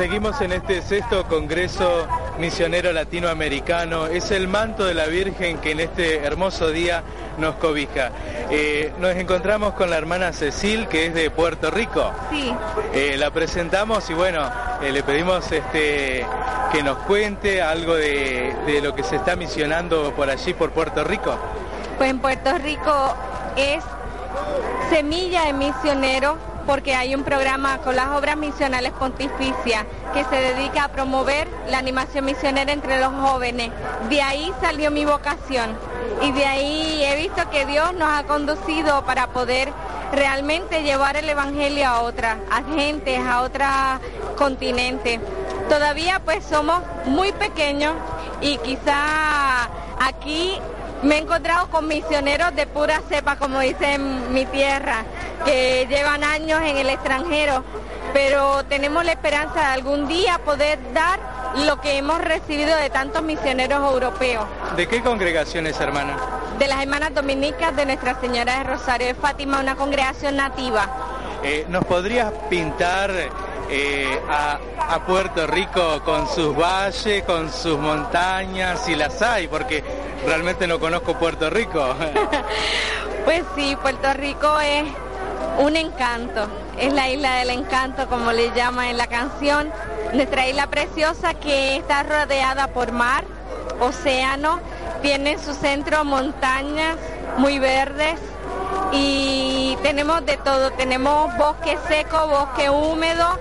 Seguimos en este sexto Congreso Misionero Latinoamericano. Es el manto de la Virgen que en este hermoso día nos cobija. Eh, nos encontramos con la hermana Cecil, que es de Puerto Rico. Sí. Eh, la presentamos y bueno, eh, le pedimos este, que nos cuente algo de, de lo que se está misionando por allí, por Puerto Rico. Pues en Puerto Rico es semilla de misionero porque hay un programa con las obras misionales pontificias que se dedica a promover la animación misionera entre los jóvenes. De ahí salió mi vocación y de ahí he visto que Dios nos ha conducido para poder realmente llevar el Evangelio a otras, a gentes, a otros continentes. Todavía pues somos muy pequeños y quizá aquí me he encontrado con misioneros de pura cepa, como dice en mi tierra, que llevan años en el extranjero, pero tenemos la esperanza de algún día poder dar lo que hemos recibido de tantos misioneros europeos. ¿De qué congregaciones, hermana? De las hermanas dominicas de Nuestra Señora de Rosario de Fátima, una congregación nativa. Eh, ¿Nos podrías pintar eh, a, a, Puerto Rico con sus valles, con sus montañas, si las hay? Porque realmente no conozco Puerto Rico. pues sí, Puerto Rico es un encanto, es la isla del encanto como le llama en la canción, nuestra isla preciosa que está rodeada por mar, océano, tiene en su centro montañas muy verdes y tenemos de todo, tenemos bosque seco, bosque húmedo,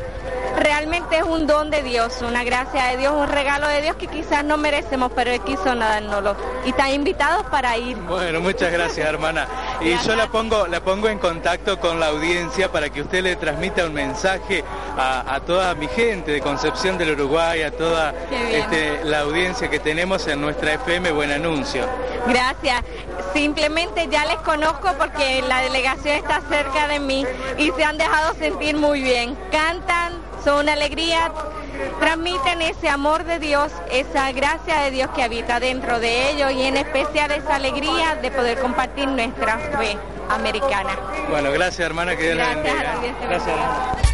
realmente es un don de Dios, una gracia de Dios, un regalo de Dios que quizás no merecemos, pero Él quiso dárnoslo. Y están invitados para ir. Bueno, muchas gracias, hermana. Y yo la pongo, la pongo en contacto con la audiencia para que usted le transmita un mensaje a, a toda mi gente de Concepción del Uruguay, a toda este, la audiencia que tenemos en nuestra FM Buen Anuncio. Gracias. Simplemente ya les conozco porque la delegación está cerca de mí y se han dejado sentir muy bien. Cantan, son una alegría, transmiten ese amor de Dios, esa gracia de Dios que habita dentro de ellos y en especial esa alegría de poder compartir nuestra fe americana. Bueno, gracias hermana, que Dios la bendiga. Gracias.